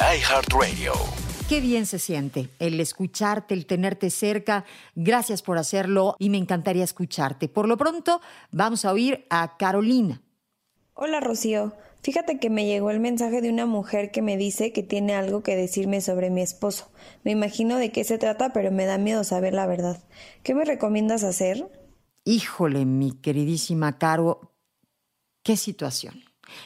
iHeartRadio. Qué bien se siente el escucharte, el tenerte cerca. Gracias por hacerlo y me encantaría escucharte. Por lo pronto, vamos a oír a Carolina. Hola Rocío, fíjate que me llegó el mensaje de una mujer que me dice que tiene algo que decirme sobre mi esposo. Me imagino de qué se trata, pero me da miedo saber la verdad. ¿Qué me recomiendas hacer? Híjole, mi queridísima Caro, qué situación.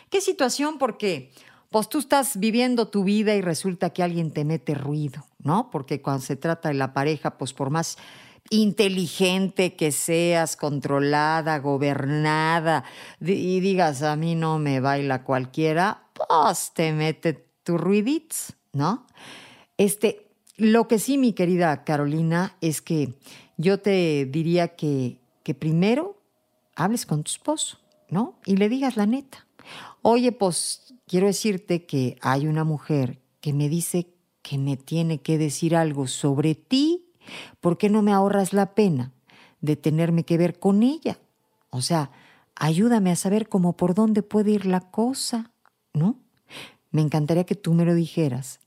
¿Qué situación? Porque pues tú estás viviendo tu vida y resulta que alguien te mete ruido, ¿no? Porque cuando se trata de la pareja, pues por más inteligente que seas, controlada, gobernada, y digas, a mí no me baila cualquiera, pues te mete tu ruiditos, ¿no? Este, lo que sí, mi querida Carolina, es que yo te diría que, que primero hables con tu esposo, ¿no? Y le digas la neta. Oye, pues quiero decirte que hay una mujer que me dice que me tiene que decir algo sobre ti. ¿Por qué no me ahorras la pena de tenerme que ver con ella? O sea, ayúdame a saber cómo por dónde puede ir la cosa, ¿no? Me encantaría que tú me lo dijeras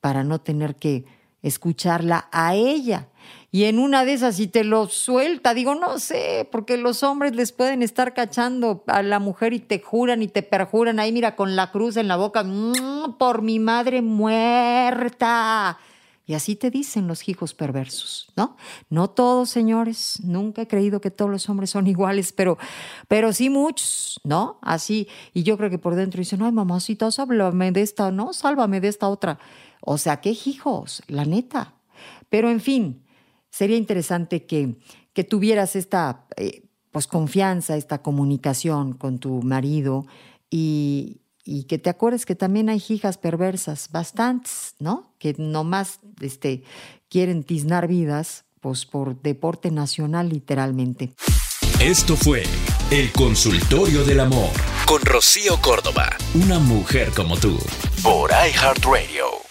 para no tener que escucharla a ella y en una de esas si te lo suelta, digo, no sé, porque los hombres les pueden estar cachando a la mujer y te juran y te perjuran ahí, mira, con la cruz en la boca, mm, por mi madre muerta. Y así te dicen los hijos perversos, ¿no? No todos, señores, nunca he creído que todos los hombres son iguales, pero, pero sí muchos, ¿no? Así, y yo creo que por dentro dicen, ay, mamacita, sálvame de esta, ¿no? Sálvame de esta otra. O sea, qué hijos, la neta. Pero en fin, sería interesante que, que tuvieras esta eh, pues, confianza, esta comunicación con tu marido y, y, que te acuerdes que también hay hijas perversas, bastantes, ¿no? Que nomás este, quieren tiznar vidas pues, por deporte nacional literalmente. Esto fue El Consultorio del Amor con Rocío Córdoba, una mujer como tú, por iHeartRadio.